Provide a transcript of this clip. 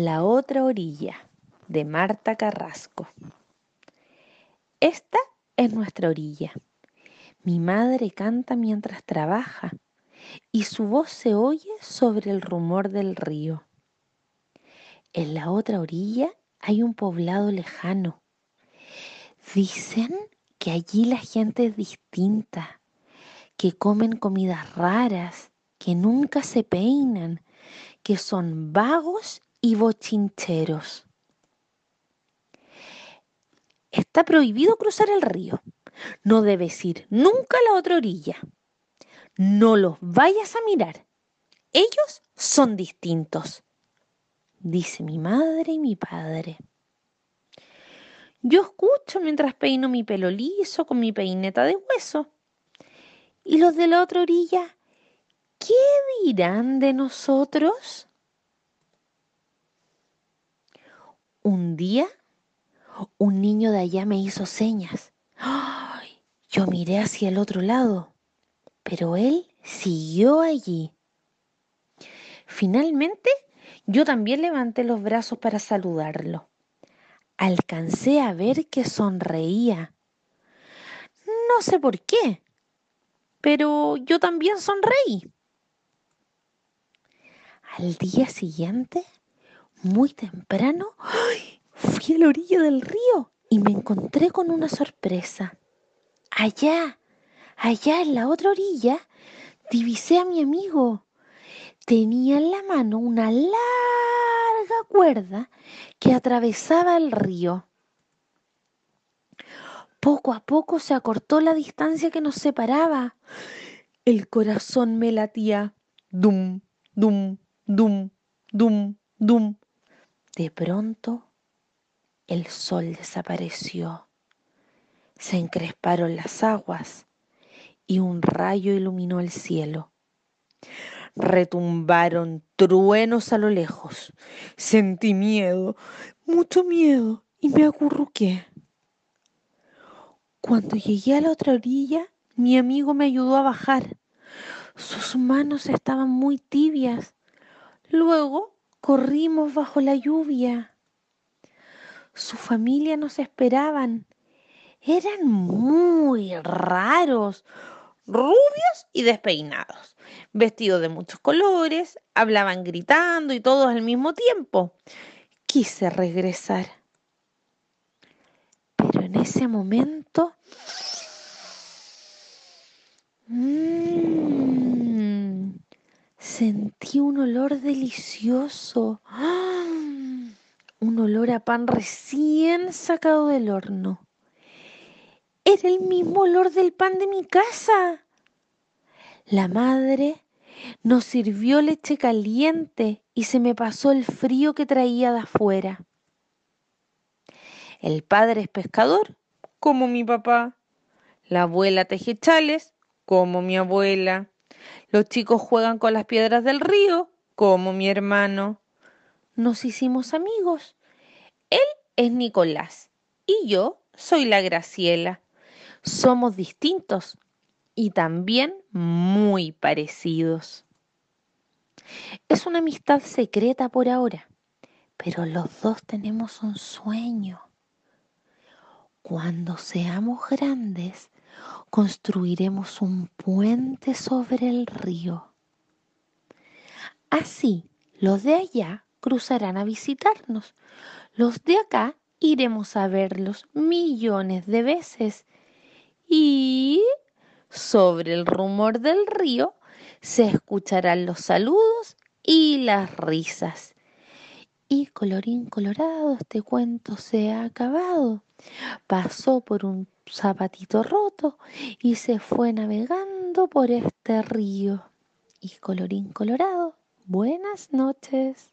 La otra orilla de Marta Carrasco. Esta es nuestra orilla. Mi madre canta mientras trabaja y su voz se oye sobre el rumor del río. En la otra orilla hay un poblado lejano. Dicen que allí la gente es distinta, que comen comidas raras, que nunca se peinan, que son vagos y bochincheros. Está prohibido cruzar el río. No debes ir nunca a la otra orilla. No los vayas a mirar. Ellos son distintos, dice mi madre y mi padre. Yo escucho mientras peino mi pelo liso con mi peineta de hueso. ¿Y los de la otra orilla? ¿Qué dirán de nosotros? Un día, un niño de allá me hizo señas. ¡Ay! Yo miré hacia el otro lado, pero él siguió allí. Finalmente, yo también levanté los brazos para saludarlo. Alcancé a ver que sonreía. No sé por qué, pero yo también sonreí. Al día siguiente, muy temprano, fui a la orilla del río y me encontré con una sorpresa. Allá, allá en la otra orilla, divisé a mi amigo. Tenía en la mano una larga cuerda que atravesaba el río. Poco a poco se acortó la distancia que nos separaba. El corazón me latía. Dum, dum, dum, dum, dum. De pronto el sol desapareció. Se encresparon las aguas y un rayo iluminó el cielo. Retumbaron truenos a lo lejos. Sentí miedo, mucho miedo, y me acurruqué. Cuando llegué a la otra orilla, mi amigo me ayudó a bajar. Sus manos estaban muy tibias. Luego corrimos bajo la lluvia. Su familia nos esperaban. Eran muy raros, rubios y despeinados, vestidos de muchos colores, hablaban gritando y todos al mismo tiempo. Quise regresar. Pero en ese momento... Mmm, sentí un olor delicioso. ¡Ah! Un olor a pan recién sacado del horno. Era el mismo olor del pan de mi casa. La madre nos sirvió leche caliente y se me pasó el frío que traía de afuera. El padre es pescador, como mi papá. La abuela teje chales, como mi abuela. Los chicos juegan con las piedras del río, como mi hermano. Nos hicimos amigos. Él es Nicolás y yo soy la Graciela somos distintos y también muy parecidos. Es una amistad secreta por ahora, pero los dos tenemos un sueño. Cuando seamos grandes, construiremos un puente sobre el río. Así, los de allá cruzarán a visitarnos. Los de acá iremos a verlos millones de veces y sobre el rumor del río se escucharán los saludos y las risas. Y colorín colorado, este cuento se ha acabado. Pasó por un zapatito roto y se fue navegando por este río. Y colorín colorado, buenas noches.